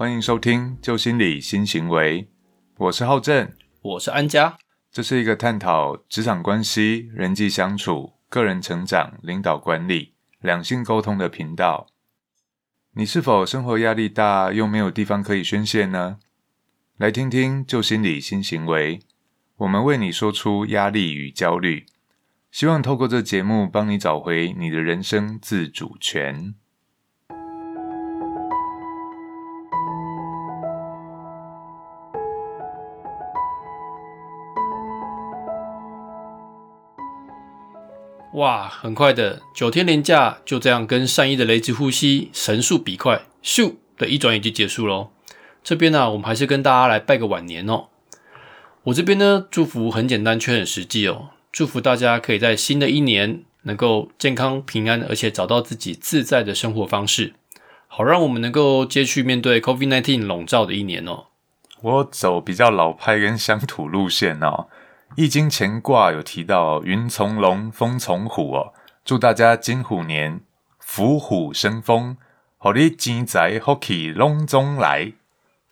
欢迎收听《旧心理新行为》，我是浩正，我是安家。这是一个探讨职场关系、人际相处、个人成长、领导管理、两性沟通的频道。你是否生活压力大，又没有地方可以宣泄呢？来听听《旧心理新行为》，我们为你说出压力与焦虑，希望透过这节目帮你找回你的人生自主权。哇，很快的九天连假就这样跟善意的雷之呼吸神速比快，咻的一转眼就结束喽。这边呢，我们还是跟大家来拜个晚年哦。我这边呢，祝福很简单却很实际哦，祝福大家可以在新的一年能够健康平安，而且找到自己自在的生活方式，好让我们能够接续面对 COVID-19 笼罩的一年哦。我走比较老派跟乡土路线哦。易经乾卦有提到云从龙，风从虎哦，祝大家金虎年伏虎生风，好你金财福气龙中来，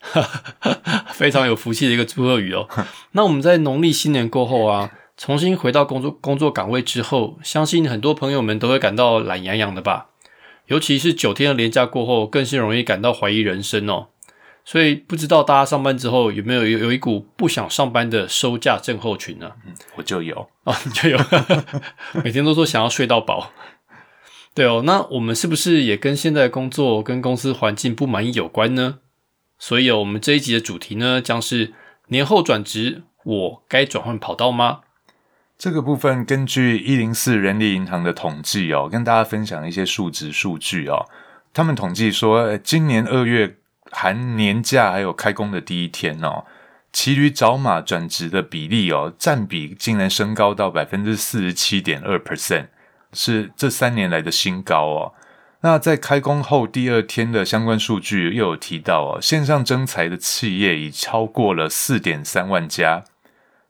非常有福气的一个祝贺语哦。那我们在农历新年过后啊，重新回到工作工作岗位之后，相信很多朋友们都会感到懒洋洋的吧？尤其是九天的连假过后，更是容易感到怀疑人生哦。所以不知道大家上班之后有没有有有一股不想上班的收假症候群呢？嗯，我就有哦，你就有，每天都说想要睡到饱。对哦，那我们是不是也跟现在工作跟公司环境不满意有关呢？所以，我们这一集的主题呢，将是年后转职，我该转换跑道吗？这个部分根据一零四人力银行的统计哦，跟大家分享一些数值数据哦。他们统计说，今年二月。含年假还有开工的第一天哦，骑驴找马转职的比例哦，占比竟然升高到百分之四十七点二 percent，是这三年来的新高哦。那在开工后第二天的相关数据又有提到哦，线上征才的企业已超过了四点三万家，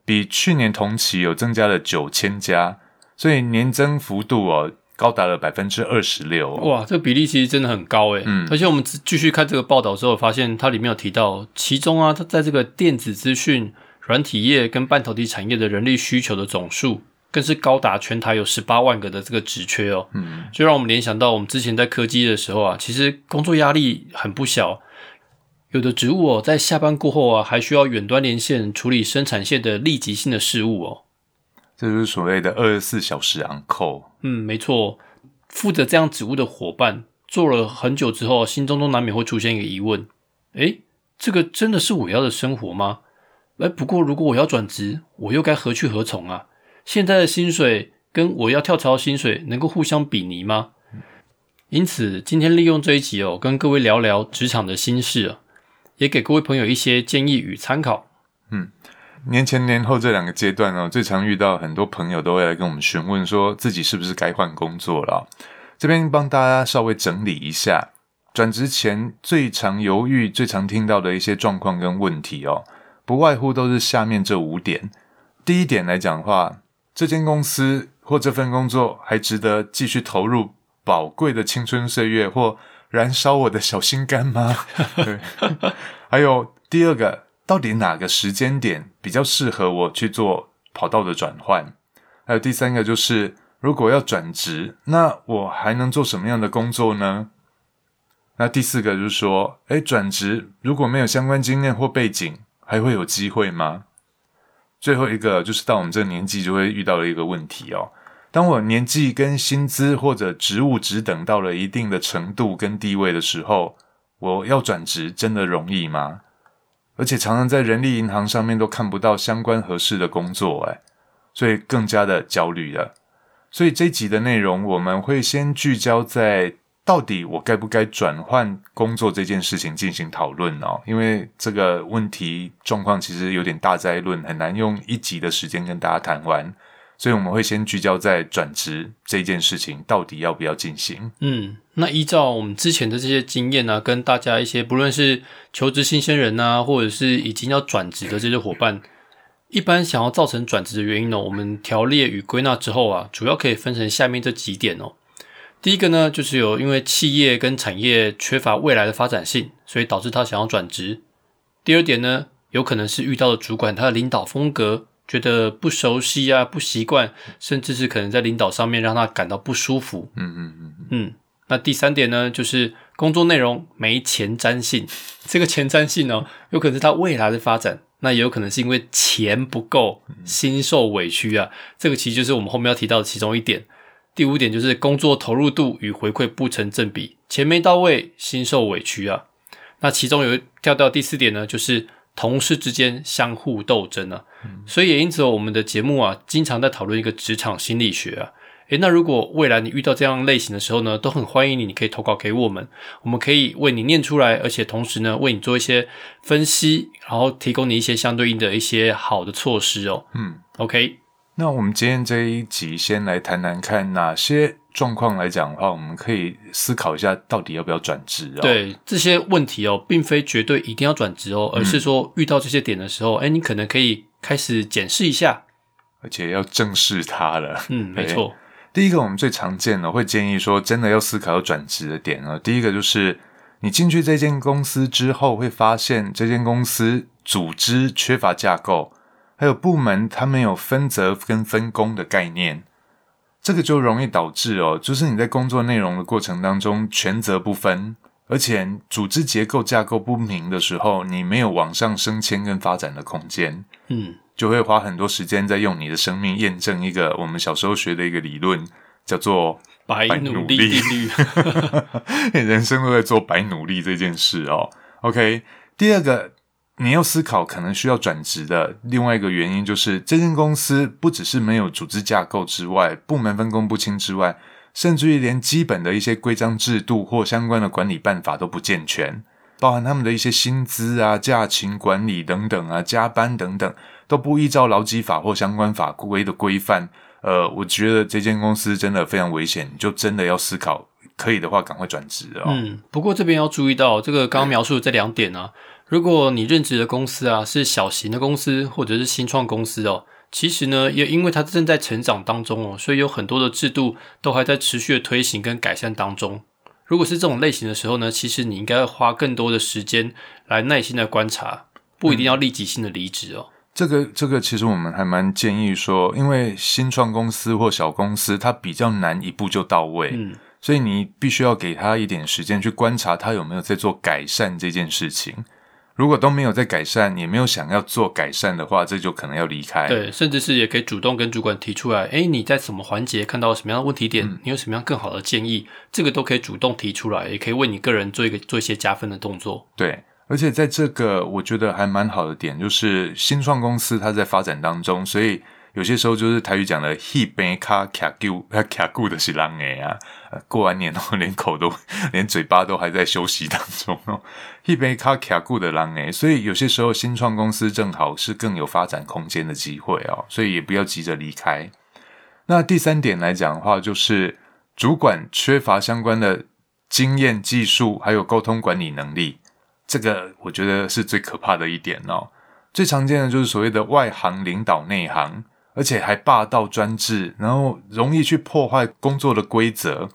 比去年同期有增加了九千家，所以年增幅度哦。高达了百分之二十六，哇，这个比例其实真的很高诶。嗯，而且我们继续看这个报道之后，发现它里面有提到，其中啊，它在这个电子资讯、软体业跟半导体产业的人力需求的总数，更是高达全台有十八万个的这个职缺哦。嗯，就让我们联想到我们之前在科技的时候啊，其实工作压力很不小，有的职务哦，在下班过后啊，还需要远端连线处理生产线的立即性的事务哦。这就是所谓的二十四小时 on call。嗯，没错。负责这样职务的伙伴做了很久之后，心中都难免会出现一个疑问：诶，这个真的是我要的生活吗？哎，不过如果我要转职，我又该何去何从啊？现在的薪水跟我要跳槽的薪水能够互相比拟吗？因此，今天利用这一集哦，跟各位聊聊职场的心事啊，也给各位朋友一些建议与参考。年前年后这两个阶段哦，最常遇到很多朋友都会来跟我们询问，说自己是不是该换工作了。这边帮大家稍微整理一下，转职前最常犹豫、最常听到的一些状况跟问题哦，不外乎都是下面这五点。第一点来讲的话，这间公司或这份工作还值得继续投入宝贵的青春岁月，或燃烧我的小心肝吗？对，还有第二个。到底哪个时间点比较适合我去做跑道的转换？还有第三个就是，如果要转职，那我还能做什么样的工作呢？那第四个就是说，哎，转职如果没有相关经验或背景，还会有机会吗？最后一个就是到我们这个年纪就会遇到的一个问题哦。当我年纪跟薪资或者职务职等到了一定的程度跟地位的时候，我要转职真的容易吗？而且常常在人力银行上面都看不到相关合适的工作，哎，所以更加的焦虑了。所以这集的内容，我们会先聚焦在到底我该不该转换工作这件事情进行讨论哦，因为这个问题状况其实有点大灾论，很难用一集的时间跟大家谈完。所以我们会先聚焦在转职这件事情到底要不要进行。嗯，那依照我们之前的这些经验呢，跟大家一些不论是求职新鲜人呐，或者是已经要转职的这些伙伴，一般想要造成转职的原因呢，我们条列与归纳之后啊，主要可以分成下面这几点哦。第一个呢，就是有因为企业跟产业缺乏未来的发展性，所以导致他想要转职。第二点呢，有可能是遇到的主管他的领导风格觉得不熟悉啊、不习惯，甚至是可能在领导上面让他感到不舒服。嗯嗯嗯嗯，嗯，那第三点呢，就是工作内容没前瞻性。这个前瞻性呢，有可能是他未来的发展，那也有可能是因为钱不够，心受委屈啊。这个其实就是我们后面要提到的其中一点。第五点就是工作投入度与回馈不成正比，钱没到位，心受委屈啊。那其中有跳到第四点呢，就是同事之间相互斗争啊。所以也因此，我们的节目啊，经常在讨论一个职场心理学啊。诶，那如果未来你遇到这样类型的时候呢，都很欢迎你，你可以投稿给我们，我们可以为你念出来，而且同时呢，为你做一些分析，然后提供你一些相对应的一些好的措施哦。嗯，OK。那我们今天这一集先来谈谈看哪些状况来讲的话，我们可以思考一下到底要不要转职啊。，对这些问题哦，并非绝对一定要转职哦，而是说遇到这些点的时候，哎、你可能可以开始检视一下。而且要正视它了。嗯，没错，第一个，我们最常见的会建议说，真的要思考要转职的点呢。第一个就是你进去这间公司之后，会发现这间公司组织缺乏架构，还有部门它没有分责跟分工的概念，这个就容易导致哦，就是你在工作内容的过程当中权责不分，而且组织结构架构不明的时候，你没有往上升迁跟发展的空间。嗯，就会花很多时间在用你的生命验证一个我们小时候学的一个理论，叫做白白努力定律。人生都在做白努力这件事哦。OK，第二个你要思考可能需要转职的另外一个原因，就是这间公司不只是没有组织架构之外，部门分工不清之外，甚至于连基本的一些规章制度或相关的管理办法都不健全。包含他们的一些薪资啊、假勤管理等等啊、加班等等，都不依照劳基法或相关法规的规范。呃，我觉得这间公司真的非常危险，就真的要思考，可以的话赶快转职哦。嗯，不过这边要注意到，这个刚刚描述的这两点啊，如果你任职的公司啊是小型的公司或者是新创公司哦，其实呢也因为它正在成长当中哦，所以有很多的制度都还在持续的推行跟改善当中。如果是这种类型的时候呢，其实你应该要花更多的时间来耐心的观察，不一定要立即性的离职哦。这个这个其实我们还蛮建议说，因为新创公司或小公司它比较难一步就到位，嗯，所以你必须要给他一点时间去观察他有没有在做改善这件事情。如果都没有在改善，也没有想要做改善的话，这就可能要离开。对，甚至是也可以主动跟主管提出来，哎，你在什么环节看到什么样的问题点，你有什么样更好的建议，这个都可以主动提出来，也可以为你个人做一个做一些加分的动作。对，而且在这个我觉得还蛮好的点，就是新创公司它在发展当中，所以有些时候就是台语讲的 “he 杯卡卡固”，它卡固的是狼哎啊，过完年后连口都 连嘴巴都还在休息当中哦，he 杯卡卡固的狼哎，所以有些时候新创公司正好是更有发展空间的机会哦，所以也不要急着离开。那第三点来讲的话，就是主管缺乏相关的经验、技术，还有沟通管理能力。这个我觉得是最可怕的一点哦。最常见的就是所谓的外行领导内行，而且还霸道专制，然后容易去破坏工作的规则，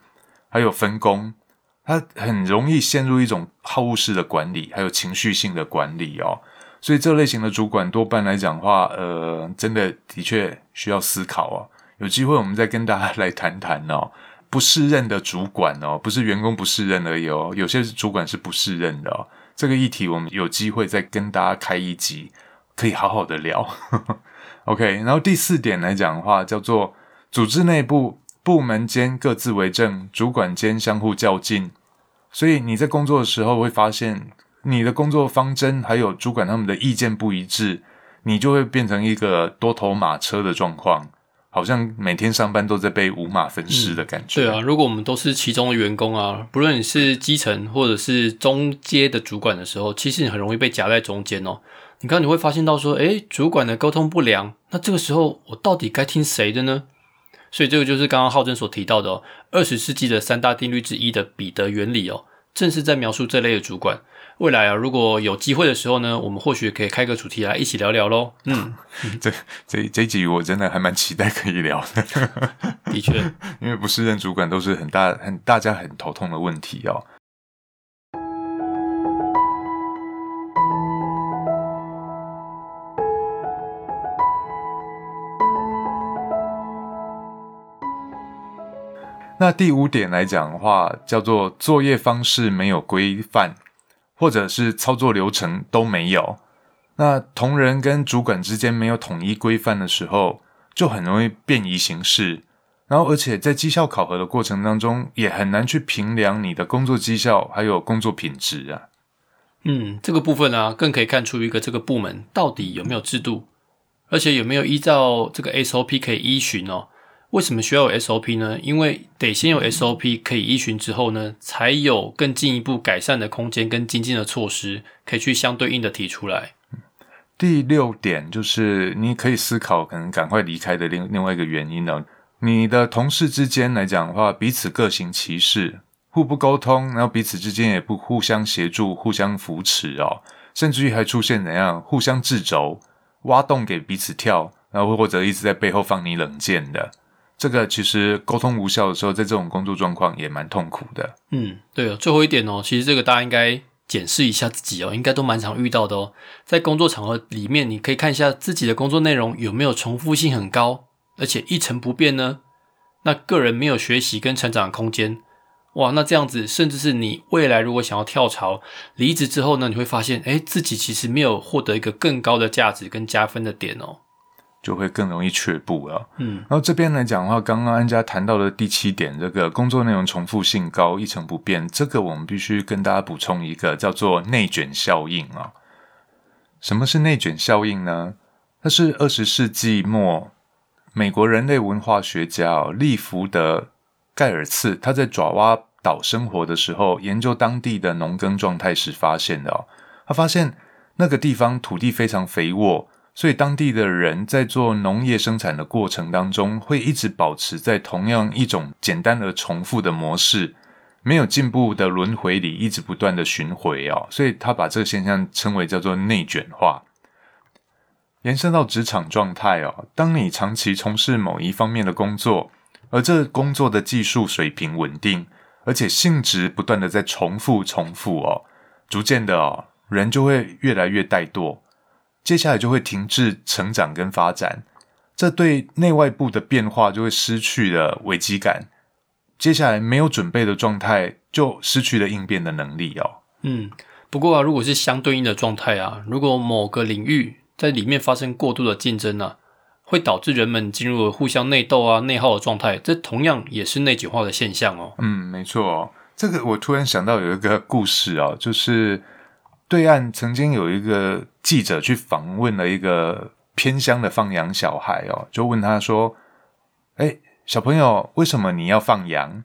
还有分工。他很容易陷入一种好恶式的管理，还有情绪性的管理哦。所以这类型的主管多半来讲话，呃，真的的确需要思考哦。有机会我们再跟大家来谈谈哦。不适任的主管哦，不是员工不适任而已哦，有些主管是不适任的哦。这个议题我们有机会再跟大家开一集，可以好好的聊。OK，然后第四点来讲的话，叫做组织内部部门间各自为政，主管间相互较劲。所以你在工作的时候会发现，你的工作方针还有主管他们的意见不一致，你就会变成一个多头马车的状况，好像每天上班都在被五马分尸的感觉。对啊，如果我们都是其中的员工啊，不论你是基层或者是中阶的主管的时候，其实你很容易被夹在中间哦。你看，你会发现到说，诶，主管的沟通不良，那这个时候我到底该听谁的呢？所以这个就是刚刚浩正所提到的哦，二十世纪的三大定律之一的彼得原理哦。正是在描述这类的主管。未来啊，如果有机会的时候呢，我们或许可以开个主题来一起聊聊喽。嗯，这这这一集我真的还蛮期待可以聊的。的确，因为不是任主管都是很大很大家很头痛的问题哦。那第五点来讲的话，叫做作业方式没有规范，或者是操作流程都没有。那同仁跟主管之间没有统一规范的时候，就很容易便宜行事。然后，而且在绩效考核的过程当中，也很难去评量你的工作绩效还有工作品质啊。嗯，这个部分呢，更可以看出一个这个部门到底有没有制度，而且有没有依照这个 SOP 可以依循哦。为什么需要有 SOP 呢？因为得先有 SOP 可以依循之后呢，才有更进一步改善的空间跟精进的措施，可以去相对应的提出来。第六点就是你可以思考可能赶快离开的另另外一个原因呢，你的同事之间来讲的话，彼此各行其事，互不沟通，然后彼此之间也不互相协助、互相扶持哦，甚至于还出现怎样互相制肘、挖洞给彼此跳，然后或者一直在背后放你冷箭的。这个其实沟通无效的时候，在这种工作状况也蛮痛苦的。嗯，对哦。最后一点哦，其实这个大家应该检视一下自己哦，应该都蛮常遇到的哦。在工作场合里面，你可以看一下自己的工作内容有没有重复性很高，而且一成不变呢？那个人没有学习跟成长的空间，哇，那这样子，甚至是你未来如果想要跳槽离职之后呢，你会发现，哎，自己其实没有获得一个更高的价值跟加分的点哦。就会更容易却步了。嗯，然后这边来讲的话，刚刚安家谈到的第七点，这个工作内容重复性高、一成不变，这个我们必须跟大家补充一个叫做内卷效应啊。什么是内卷效应呢？它是二十世纪末美国人类文化学家利福德盖尔茨他在爪哇岛生活的时候，研究当地的农耕状态时发现的哦。他发现那个地方土地非常肥沃。所以，当地的人在做农业生产的过程当中，会一直保持在同样一种简单而重复的模式，没有进步的轮回里，一直不断的巡回哦。所以他把这个现象称为叫做内卷化。延伸到职场状态哦，当你长期从事某一方面的工作，而这工作的技术水平稳定，而且性质不断的在重复重复哦，逐渐的哦，人就会越来越怠惰。接下来就会停滞成长跟发展，这对内外部的变化就会失去了危机感。接下来没有准备的状态，就失去了应变的能力哦。嗯，不过啊，如果是相对应的状态啊，如果某个领域在里面发生过度的竞争啊，会导致人们进入了互相内斗啊、内耗的状态，这同样也是内卷化的现象哦。嗯，没错。这个我突然想到有一个故事啊，就是。对岸曾经有一个记者去访问了一个偏乡的放羊小孩哦，就问他说：“哎，小朋友，为什么你要放羊？”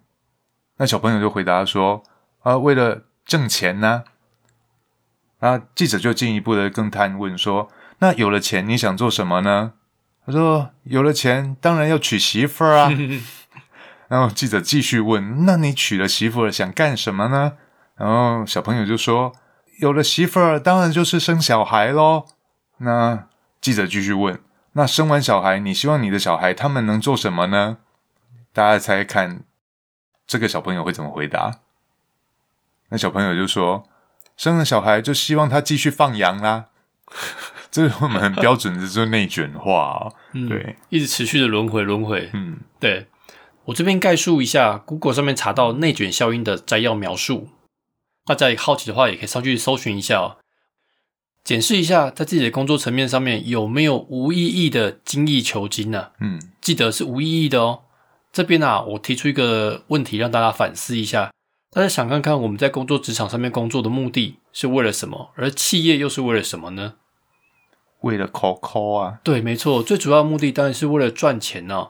那小朋友就回答说：“啊，为了挣钱呢。”啊，记者就进一步的更探问说：“那有了钱，你想做什么呢？”他说：“有了钱，当然要娶媳妇儿啊。”然后记者继续问：“那你娶了媳妇儿，想干什么呢？”然后小朋友就说。有了媳妇儿，当然就是生小孩喽。那记者继续问：“那生完小孩，你希望你的小孩他们能做什么呢？”大家猜看，这个小朋友会怎么回答？那小朋友就说：“生了小孩就希望他继续放羊啦。”这是我们很标准的，就是内卷化。对，一直持续的轮回，轮回。嗯，对我这边概述一下，Google 上面查到内卷效应的摘要描述。大家也好奇的话，也可以上去搜寻一下哦，检视一下在自己的工作层面上面有没有无意义的精益求精呢？嗯，记得是无意义的哦。这边啊，我提出一个问题让大家反思一下：大家想看看我们在工作职场上面工作的目的是为了什么，而企业又是为了什么呢？为了 call call 啊？对，没错，最主要目的当然是为了赚钱呢。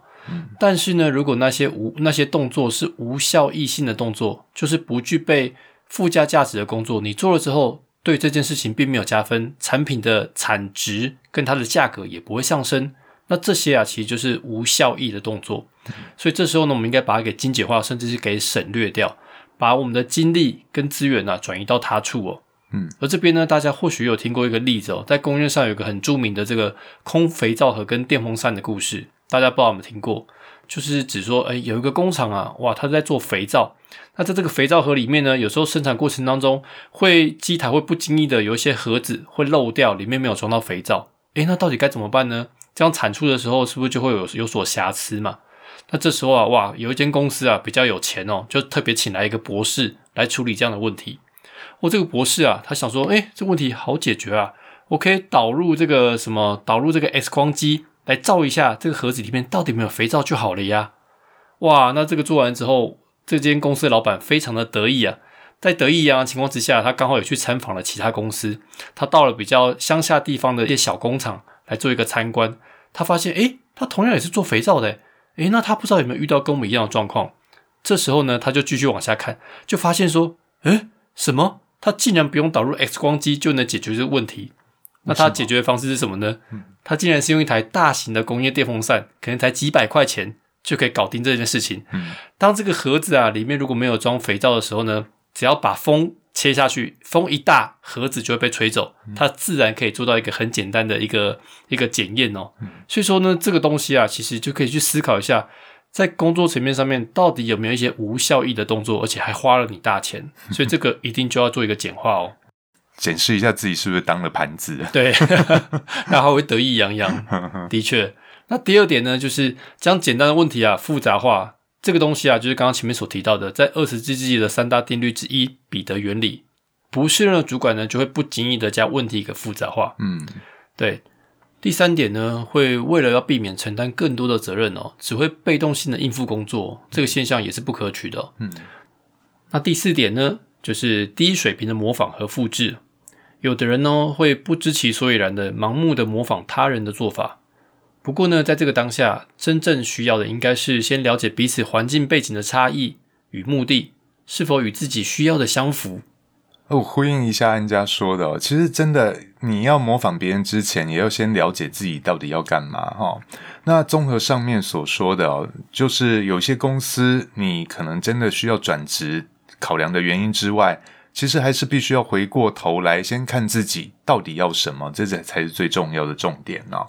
但是呢，如果那些无那些动作是无效益性的动作，就是不具备。附加价值的工作，你做了之后，对这件事情并没有加分，产品的产值跟它的价格也不会上升。那这些啊，其实就是无效益的动作。所以这时候呢，我们应该把它给精简化，甚至是给省略掉，把我们的精力跟资源啊转移到他处哦。嗯，而这边呢，大家或许有听过一个例子哦，在工业上有一个很著名的这个空肥皂盒跟电风扇的故事，大家不知道有没有听过？就是指说，哎，有一个工厂啊，哇，他在做肥皂。那在这个肥皂盒里面呢，有时候生产过程当中，会机台会不经意的有一些盒子会漏掉，里面没有装到肥皂。诶，那到底该怎么办呢？这样产出的时候，是不是就会有有所瑕疵嘛？那这时候啊，哇，有一间公司啊比较有钱哦，就特别请来一个博士来处理这样的问题。我这个博士啊，他想说，诶，这问题好解决啊，我可以导入这个什么，导入这个 X 光机。来照一下这个盒子里面到底没有肥皂就好了呀！哇，那这个做完之后，这间公司的老板非常的得意啊。在得意洋洋情况之下，他刚好也去参访了其他公司。他到了比较乡下地方的一些小工厂来做一个参观。他发现，诶，他同样也是做肥皂的，诶，那他不知道有没有遇到跟我们一样的状况。这时候呢，他就继续往下看，就发现说，诶，什么？他竟然不用导入 X 光机就能解决这个问题？那他解决的方式是什么呢？他竟然是用一台大型的工业电风扇，可能才几百块钱就可以搞定这件事情。当这个盒子啊里面如果没有装肥皂的时候呢，只要把风切下去，风一大，盒子就会被吹走，它自然可以做到一个很简单的一个一个检验哦。所以说呢，这个东西啊，其实就可以去思考一下，在工作层面上面到底有没有一些无效益的动作，而且还花了你大钱，所以这个一定就要做一个简化哦。检视一下自己是不是当了盘子，对，然后会得意洋洋。的确，那第二点呢，就是将简单的问题啊复杂化。这个东西啊，就是刚刚前面所提到的，在二十世纪的三大定律之一——彼得原理。不是任何主管呢，就会不经意的将问题给复杂化。嗯，对。第三点呢，会为了要避免承担更多的责任哦，只会被动性的应付工作，这个现象也是不可取的。嗯，那第四点呢，就是低水平的模仿和复制。有的人呢会不知其所以然的盲目的模仿他人的做法，不过呢，在这个当下，真正需要的应该是先了解彼此环境背景的差异与目的是否与自己需要的相符。我呼应一下安家说的，其实真的你要模仿别人之前，也要先了解自己到底要干嘛哈。那综合上面所说的哦，就是有些公司你可能真的需要转职，考量的原因之外。其实还是必须要回过头来，先看自己到底要什么，这才才是最重要的重点哦。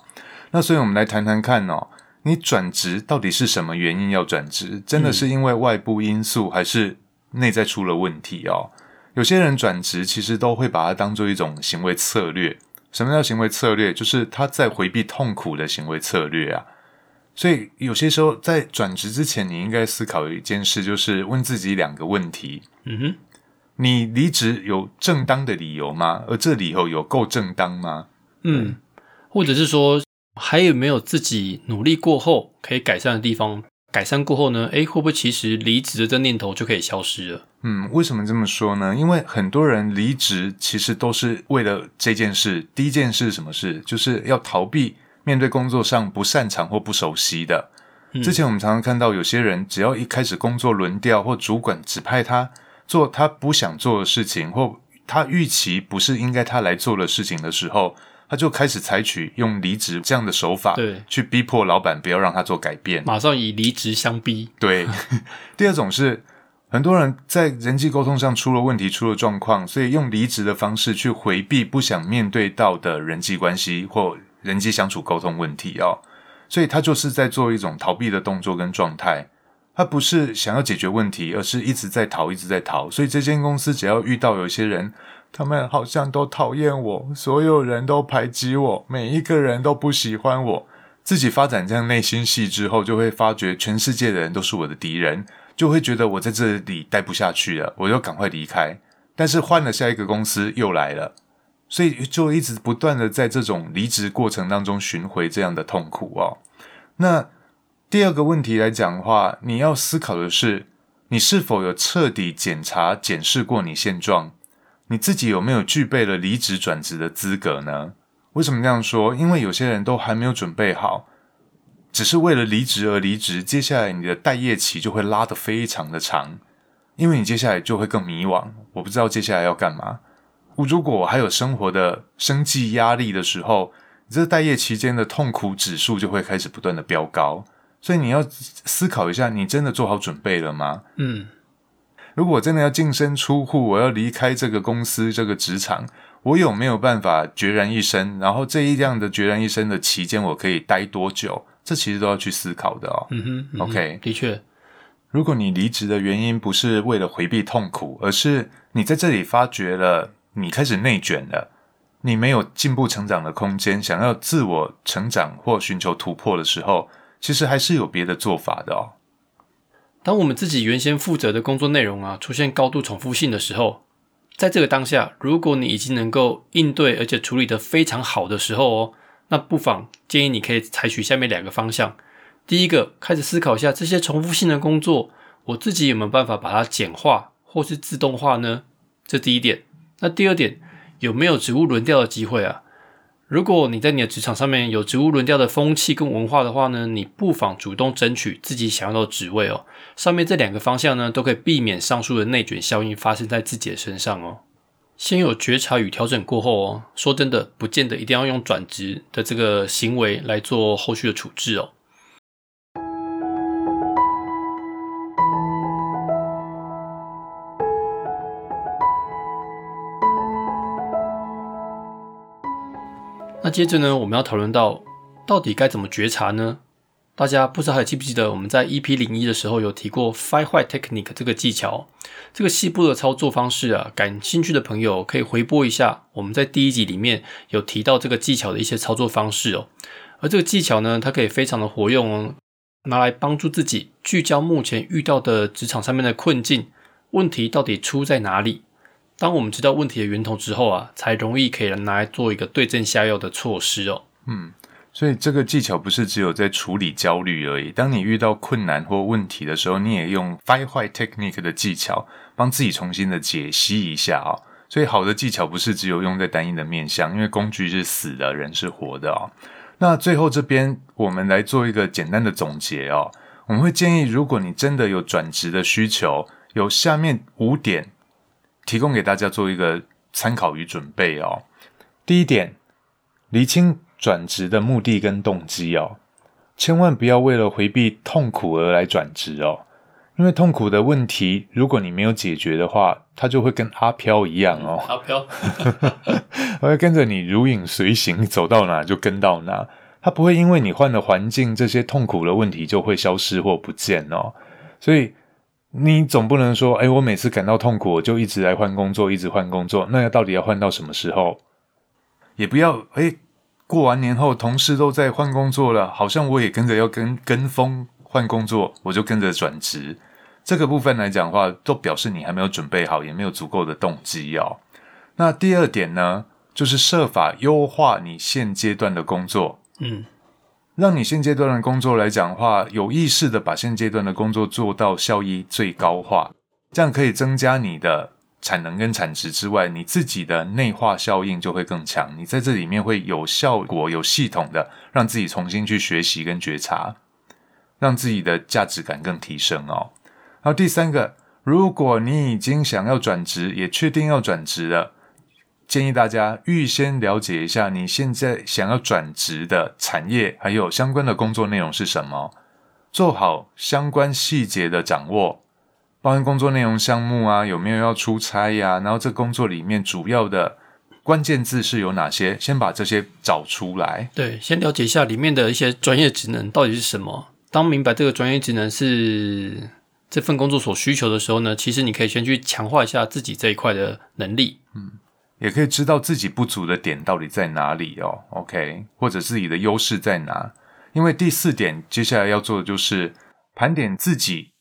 那所以，我们来谈谈看哦，你转职到底是什么原因要转职？真的是因为外部因素，还是内在出了问题哦？有些人转职其实都会把它当做一种行为策略。什么叫行为策略？就是他在回避痛苦的行为策略啊。所以有些时候在转职之前，你应该思考一件事，就是问自己两个问题。嗯哼。你离职有正当的理由吗？而这理由有够正当吗？嗯，或者是说还有没有自己努力过后可以改善的地方？改善过后呢？诶，会不会其实离职的这念头就可以消失了？嗯，为什么这么说呢？因为很多人离职其实都是为了这件事。第一件事什么事？就是要逃避面对工作上不擅长或不熟悉的。之前我们常常看到有些人，只要一开始工作轮调或主管指派他。做他不想做的事情，或他预期不是应该他来做的事情的时候，他就开始采取用离职这样的手法，对，去逼迫老板不要让他做改变，马上以离职相逼。对，第二种是很多人在人际沟通上出了问题，出了状况，所以用离职的方式去回避不想面对到的人际关系或人际相处沟通问题哦，所以他就是在做一种逃避的动作跟状态。他不是想要解决问题，而是一直在逃，一直在逃。所以这间公司只要遇到有些人，他们好像都讨厌我，所有人都排挤我，每一个人都不喜欢我。自己发展这样内心戏之后，就会发觉全世界的人都是我的敌人，就会觉得我在这里待不下去了，我要赶快离开。但是换了下一个公司又来了，所以就一直不断的在这种离职过程当中寻回这样的痛苦哦。那。第二个问题来讲的话，你要思考的是，你是否有彻底检查、检视过你现状？你自己有没有具备了离职转职的资格呢？为什么这样说？因为有些人都还没有准备好，只是为了离职而离职，接下来你的待业期就会拉得非常的长，因为你接下来就会更迷惘，我不知道接下来要干嘛。如果我还有生活的生计压力的时候，你这待业期间的痛苦指数就会开始不断的飙高。所以你要思考一下，你真的做好准备了吗？嗯，如果真的要净身出户，我要离开这个公司、这个职场，我有没有办法决然一生？然后这一样的决然一生的期间，我可以待多久？这其实都要去思考的哦。嗯哼嗯哼 OK 的确，如果你离职的原因不是为了回避痛苦，而是你在这里发觉了你开始内卷了，你没有进步成长的空间，想要自我成长或寻求突破的时候，其实还是有别的做法的哦。当我们自己原先负责的工作内容啊出现高度重复性的时候，在这个当下，如果你已经能够应对而且处理得非常好的时候哦，那不妨建议你可以采取下面两个方向。第一个，开始思考一下这些重复性的工作，我自己有没有办法把它简化或是自动化呢？这第一点。那第二点，有没有职务轮调的机会啊？如果你在你的职场上面有职务轮调的风气跟文化的话呢，你不妨主动争取自己想要的职位哦。上面这两个方向呢，都可以避免上述的内卷效应发生在自己的身上哦。先有觉察与调整过后哦，说真的，不见得一定要用转职的这个行为来做后续的处置哦。接着呢，我们要讨论到到底该怎么觉察呢？大家不知道还记不记得我们在 EP 零一的时候有提过 Five White Technique 这个技巧，这个细部的操作方式啊，感兴趣的朋友可以回播一下我们在第一集里面有提到这个技巧的一些操作方式哦。而这个技巧呢，它可以非常的活用哦，拿来帮助自己聚焦目前遇到的职场上面的困境，问题到底出在哪里？当我们知道问题的源头之后啊，才容易可以拿来做一个对症下药的措施哦。嗯所以这个技巧不是只有在处理焦虑而已。当你遇到困难或问题的时候，你也用 Five White Technique 的技巧帮自己重新的解析一下啊、所以好的技巧不是只有用在单一的面向，因为工具是死的，人是活的啊、那最后这边我们来做一个简单的总结哦。我们会建议，如果你真的有转职的需求，有下面五点提供给大家做一个参考与准备哦。第一点，厘清转职的目的跟动机哦，千万不要为了回避痛苦而来转职哦，因为痛苦的问题，如果你没有解决的话，它就会跟阿飘一样哦，阿飘，它会跟着你如影随形，走到哪就跟到哪。它不会因为你换了环境，这些痛苦的问题就会消失或不见哦。所以你总不能说，哎，我每次感到痛苦，我就一直来换工作，一直换工作。那要到底要换到什么时候？也不要，哎，过完年后同事都在换工作了，好像我也跟着要跟跟风换工作，我就跟着转职。这个部分来讲的话，都表示你还没有准备好，也没有足够的动机哦。那第二点呢，就是设法优化你现阶段的工作，嗯，让你现阶段的工作来讲话，有意识的把现阶段的工作做到效益最高化，这样可以增加你的产能跟产值之外，你自己的内化效应就会更强。你在这里面会有效果、有系统的让自己重新去学习跟觉察，让自己的价值感更提升哦。然后第三个，如果你已经想要转职，也确定要转职了。建议大家预先了解一下你现在想要转职的产业，还有相关的工作内容是什么，做好相关细节的掌握，包含工作内容、项目啊，有没有要出差呀、然后这工作里面主要的关键字是有哪些，先把这些找出来。对，先了解一下里面的一些专业职能到底是什么。当明白这个专业职能是这份工作所需求的时候呢，其实你可以先去强化一下自己这一块的能力。也可以知道自己不足的点到底在哪里哦，OK，或者自己的优势在哪。因为第四点，接下来要做的就是盘点自己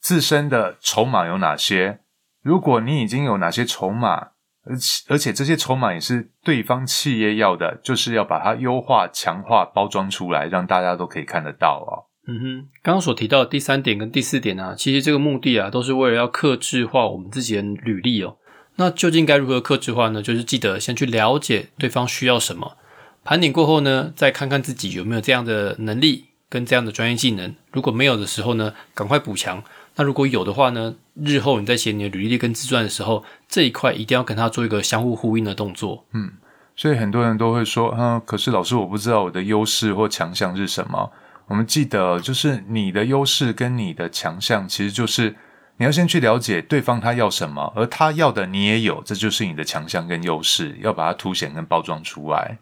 自身的筹码有哪些。如果你已经有哪些筹码，而且而且这些筹码也是对方企业要的，就是要把它优化、强化、包装出来，让大家都可以看得到哦。嗯哼，刚刚所提到的第三点跟第四点啊，其实这个目的啊，都是为了要克制化我们自己的履历哦。那究竟该如何克制化呢？就是记得先去了解对方需要什么，盘点过后呢，再看看自己有没有这样的能力跟这样的专业技能。如果没有的时候呢，赶快补强。那如果有的话呢，日后你在写你的履历跟自传的时候，这一块一定要跟他做一个相互呼应的动作。嗯所以很多人都会说，嗯，可是老师我不知道我的优势或强项是什么。我们记得，就是你的优势跟你的强项，其实就是你要先去了解对方他要什么，而他要的你也有，这就是你的强项跟优势，要把它凸显跟包装出来。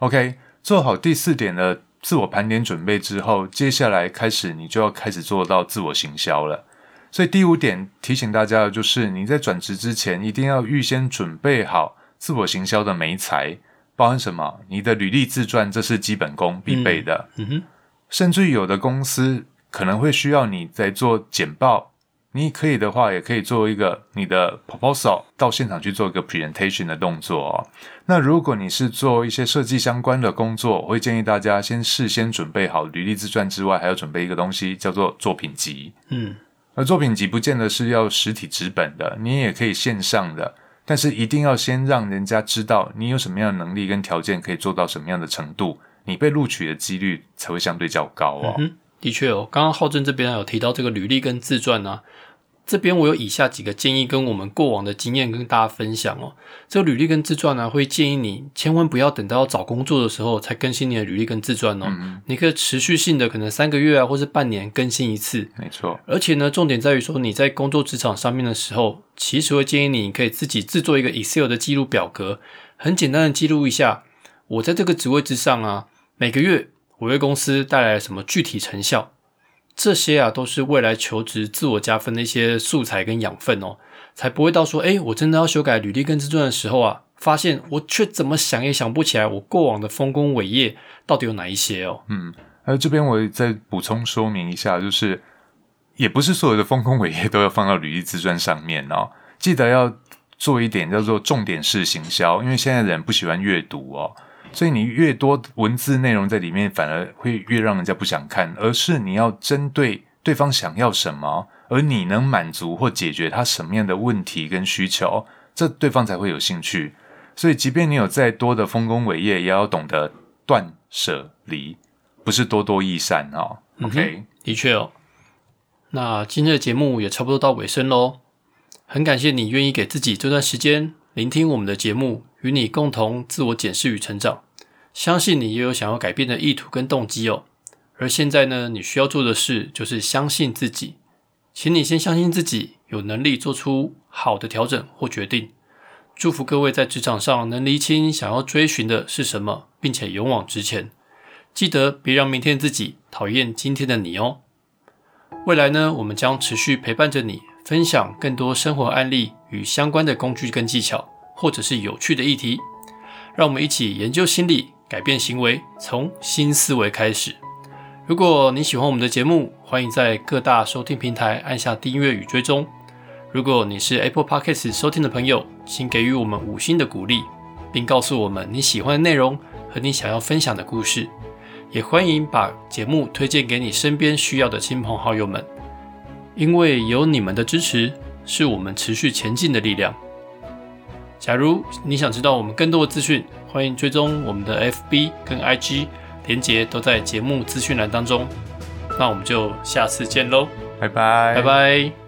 OK，做好第四点的自我盘点准备之后，接下来开始你就要开始做到自我行销了。所以第五点提醒大家的就是，你在转职之前一定要预先准备好自我行销的媒材，包含什么？你的履历自传，这是基本功必备的。嗯哼，甚至有的公司可能会需要你在做简报。你可以的话，也可以做一个你的 proposal 到现场去做一个 presentation 的动作哦。那如果你是做一些设计相关的工作，我会建议大家先事先准备好履历自传之外，还要准备一个东西叫做作品集。嗯，而作品集不见得是要实体纸本的，你也可以线上的，但是一定要先让人家知道你有什么样的能力跟条件可以做到什么样的程度，你被录取的几率才会相对较高哦。嗯，的确哦，刚刚浩正这边有提到这个履历跟自传呢。这边我有以下几个建议，跟我们过往的经验跟大家分享哦。这个履历跟自传呢，会建议你千万不要等到找工作的时候才更新你的履历跟自传哦。你可以持续性的，可能三个月啊，或是半年更新一次。没错。而且呢，重点在于说你在工作职场上面的时候，其实会建议你可以自己制作一个 Excel 的记录表格，很简单的记录一下我在这个职位之上啊，每个月我为公司带来什么具体成效。这些啊，都是未来求职自我加分的一些素材跟养分哦，才不会到说，哎，我真的要修改履历跟自传的时候啊，发现我却怎么想也想不起来，我过往的丰功伟业到底有哪一些哦。嗯，而这边我再补充说明一下，就是也不是所有的丰功伟业都要放到履历自传上面哦，记得要做一点叫做重点式行销，因为现在人不喜欢阅读哦。所以你越多文字内容在里面，反而会越让人家不想看。而是你要针对对方想要什么，而你能满足或解决他什么样的问题跟需求，这对方才会有兴趣。所以，即便你有再多的丰功伟业，也要懂得断舍离，不是多多益善哦。OK，的确哦。那今天的节目也差不多到尾声喽。很感谢你愿意给自己这段时间聆听我们的节目，与你共同自我检视与成长。相信你也有想要改变的意图跟动机哦。而现在呢，你需要做的事就是相信自己，请你先相信自己有能力做出好的调整或决定。祝福各位在职场上能厘清想要追寻的是什么，并且勇往直前。记得别让明天自己讨厌今天的你哦。未来呢，我们将持续陪伴着你，分享更多生活案例与相关的工具跟技巧，或者是有趣的议题。让我们一起研究心理。改变行为，从新思维开始。如果你喜欢我们的节目，欢迎在各大收听平台按下订阅与追踪。如果你是 Apple Podcast 收听的朋友，请给予我们五星的鼓励，并告诉我们你喜欢的内容和你想要分享的故事。也欢迎把节目推荐给你身边需要的亲朋好友们，因为有你们的支持，是我们持续前进的力量。假如你想知道我们更多的资讯，欢迎追踪我们的 FB 跟 IG，连接都在节目资讯栏当中。那我们就下次见喽，拜拜，拜拜。